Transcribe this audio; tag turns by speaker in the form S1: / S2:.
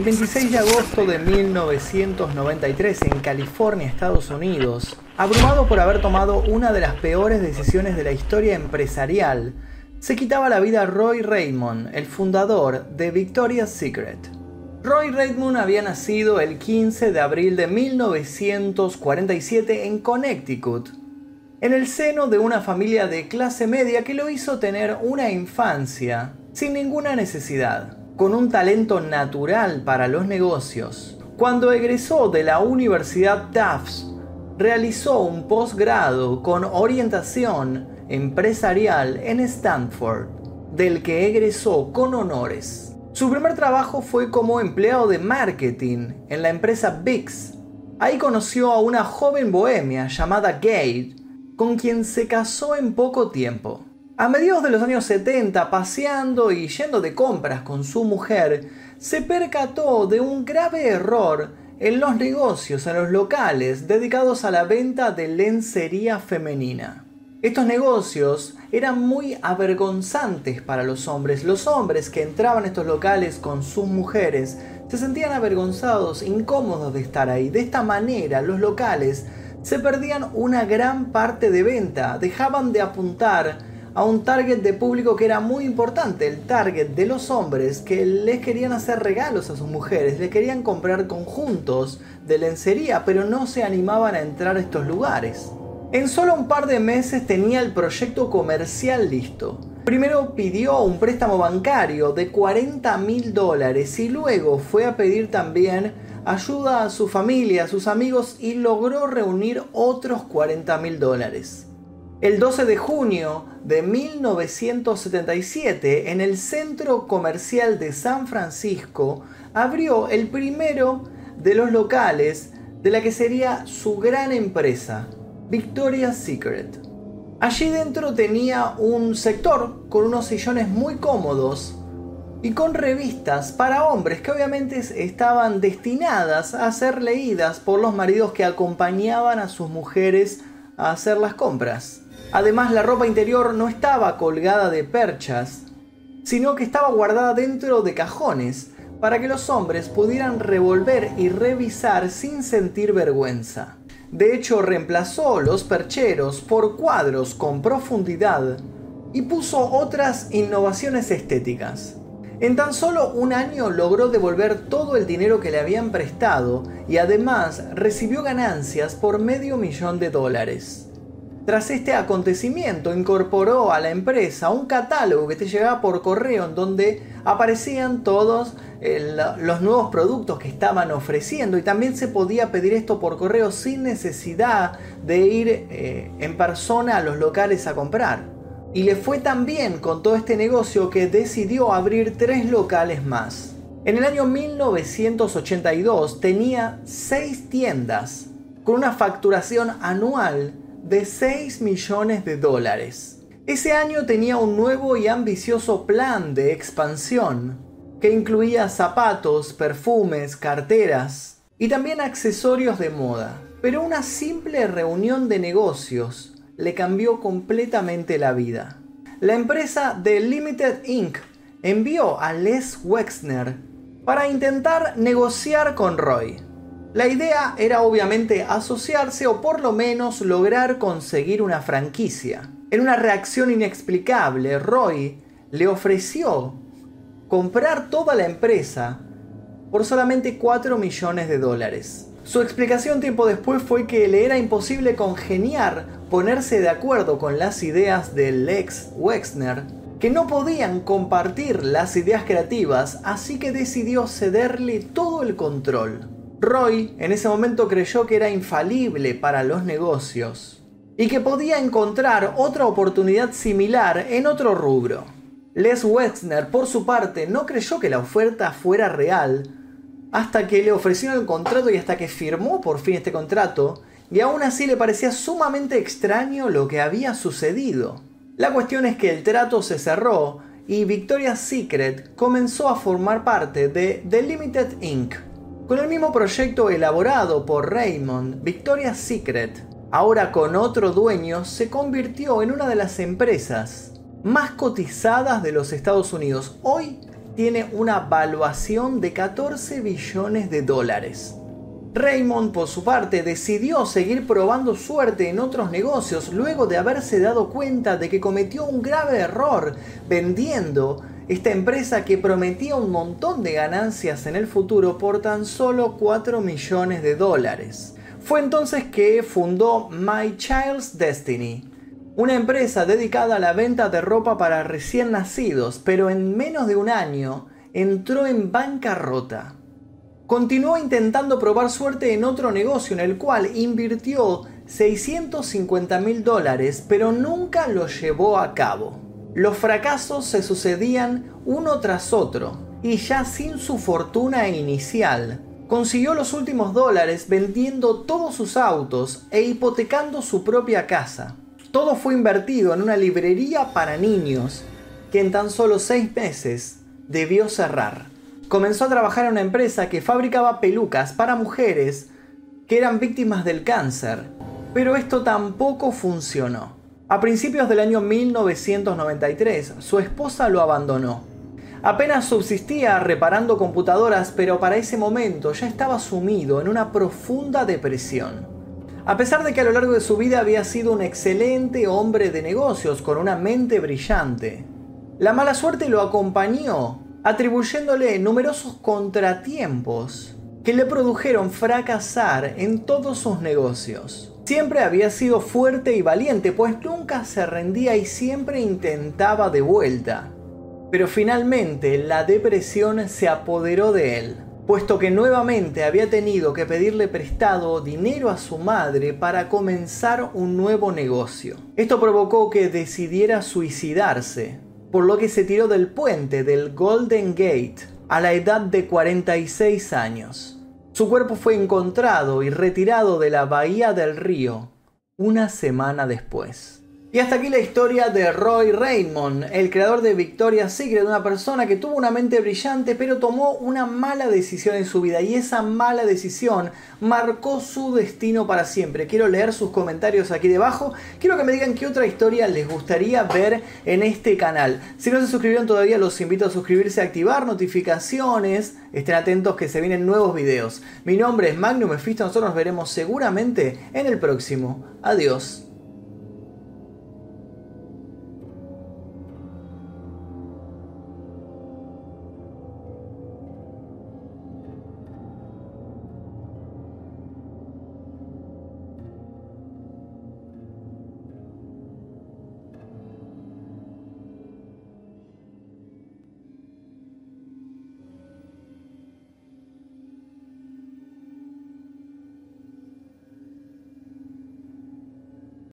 S1: El 26 de agosto de 1993 en California, Estados Unidos, abrumado por haber tomado una de las peores decisiones de la historia empresarial, se quitaba la vida Roy Raymond, el fundador de Victoria's Secret. Roy Raymond había nacido el 15 de abril de 1947 en Connecticut, en el seno de una familia de clase media que lo hizo tener una infancia sin ninguna necesidad, con un talento natural para los negocios. Cuando egresó de la Universidad Tufts, realizó un posgrado con orientación empresarial en Stanford, del que egresó con honores. Su primer trabajo fue como empleado de marketing en la empresa Bix. Ahí conoció a una joven bohemia llamada Gate, con quien se casó en poco tiempo. A mediados de los años 70, paseando y yendo de compras con su mujer, se percató de un grave error en los negocios, en los locales dedicados a la venta de lencería femenina. Estos negocios eran muy avergonzantes para los hombres. Los hombres que entraban a estos locales con sus mujeres se sentían avergonzados, incómodos de estar ahí. De esta manera, los locales se perdían una gran parte de venta, dejaban de apuntar a un target de público que era muy importante, el target de los hombres que les querían hacer regalos a sus mujeres, les querían comprar conjuntos de lencería, pero no se animaban a entrar a estos lugares. En solo un par de meses tenía el proyecto comercial listo. Primero pidió un préstamo bancario de 40 mil dólares y luego fue a pedir también ayuda a su familia, a sus amigos y logró reunir otros 40 mil dólares. El 12 de junio de 1977, en el centro comercial de San Francisco, abrió el primero de los locales de la que sería su gran empresa, Victoria's Secret. Allí dentro tenía un sector con unos sillones muy cómodos y con revistas para hombres que obviamente estaban destinadas a ser leídas por los maridos que acompañaban a sus mujeres a hacer las compras. Además, la ropa interior no estaba colgada de perchas, sino que estaba guardada dentro de cajones para que los hombres pudieran revolver y revisar sin sentir vergüenza. De hecho, reemplazó los percheros por cuadros con profundidad y puso otras innovaciones estéticas. En tan solo un año logró devolver todo el dinero que le habían prestado y además recibió ganancias por medio millón de dólares. Tras este acontecimiento incorporó a la empresa un catálogo que te llegaba por correo en donde aparecían todos eh, los nuevos productos que estaban ofreciendo y también se podía pedir esto por correo sin necesidad de ir eh, en persona a los locales a comprar. Y le fue tan bien con todo este negocio que decidió abrir tres locales más. En el año 1982 tenía seis tiendas con una facturación anual de 6 millones de dólares. Ese año tenía un nuevo y ambicioso plan de expansión que incluía zapatos, perfumes, carteras y también accesorios de moda. Pero una simple reunión de negocios le cambió completamente la vida. La empresa The Limited Inc. envió a Les Wexner para intentar negociar con Roy. La idea era obviamente asociarse o por lo menos lograr conseguir una franquicia. En una reacción inexplicable, Roy le ofreció comprar toda la empresa por solamente 4 millones de dólares. Su explicación tiempo después fue que le era imposible congeniar, ponerse de acuerdo con las ideas del ex Wexner, que no podían compartir las ideas creativas, así que decidió cederle todo el control. Roy en ese momento creyó que era infalible para los negocios y que podía encontrar otra oportunidad similar en otro rubro. Les Wexner, por su parte, no creyó que la oferta fuera real hasta que le ofrecieron el contrato y hasta que firmó por fin este contrato, y aún así le parecía sumamente extraño lo que había sucedido. La cuestión es que el trato se cerró y Victoria's Secret comenzó a formar parte de The Limited Inc., con el mismo proyecto elaborado por Raymond, Victoria's Secret, ahora con otro dueño, se convirtió en una de las empresas más cotizadas de los Estados Unidos. Hoy tiene una valuación de 14 billones de dólares. Raymond, por su parte, decidió seguir probando suerte en otros negocios luego de haberse dado cuenta de que cometió un grave error vendiendo esta empresa que prometía un montón de ganancias en el futuro por tan solo 4 millones de dólares. Fue entonces que fundó My Child's Destiny, una empresa dedicada a la venta de ropa para recién nacidos, pero en menos de un año entró en bancarrota. Continuó intentando probar suerte en otro negocio en el cual invirtió 650 mil dólares, pero nunca lo llevó a cabo. Los fracasos se sucedían uno tras otro, y ya sin su fortuna inicial, consiguió los últimos dólares vendiendo todos sus autos e hipotecando su propia casa. Todo fue invertido en una librería para niños que en tan solo seis meses debió cerrar comenzó a trabajar en una empresa que fabricaba pelucas para mujeres que eran víctimas del cáncer, pero esto tampoco funcionó. A principios del año 1993, su esposa lo abandonó. Apenas subsistía reparando computadoras, pero para ese momento ya estaba sumido en una profunda depresión. A pesar de que a lo largo de su vida había sido un excelente hombre de negocios con una mente brillante, la mala suerte lo acompañó atribuyéndole numerosos contratiempos que le produjeron fracasar en todos sus negocios. Siempre había sido fuerte y valiente, pues nunca se rendía y siempre intentaba de vuelta. Pero finalmente la depresión se apoderó de él, puesto que nuevamente había tenido que pedirle prestado dinero a su madre para comenzar un nuevo negocio. Esto provocó que decidiera suicidarse, por lo que se tiró del puente del Golden Gate a la edad de 46 años. Su cuerpo fue encontrado y retirado de la bahía del río una semana después. Y hasta aquí la historia de Roy Raymond, el creador de Victoria's Secret, una persona que tuvo una mente brillante pero tomó una mala decisión en su vida y esa mala decisión marcó su destino para siempre. Quiero leer sus comentarios aquí debajo, quiero que me digan qué otra historia les gustaría ver en este canal. Si no se suscribieron todavía los invito a suscribirse, a activar notificaciones, estén atentos que se vienen nuevos videos. Mi nombre es Magnum Mephisto, nosotros nos veremos seguramente en el próximo. Adiós.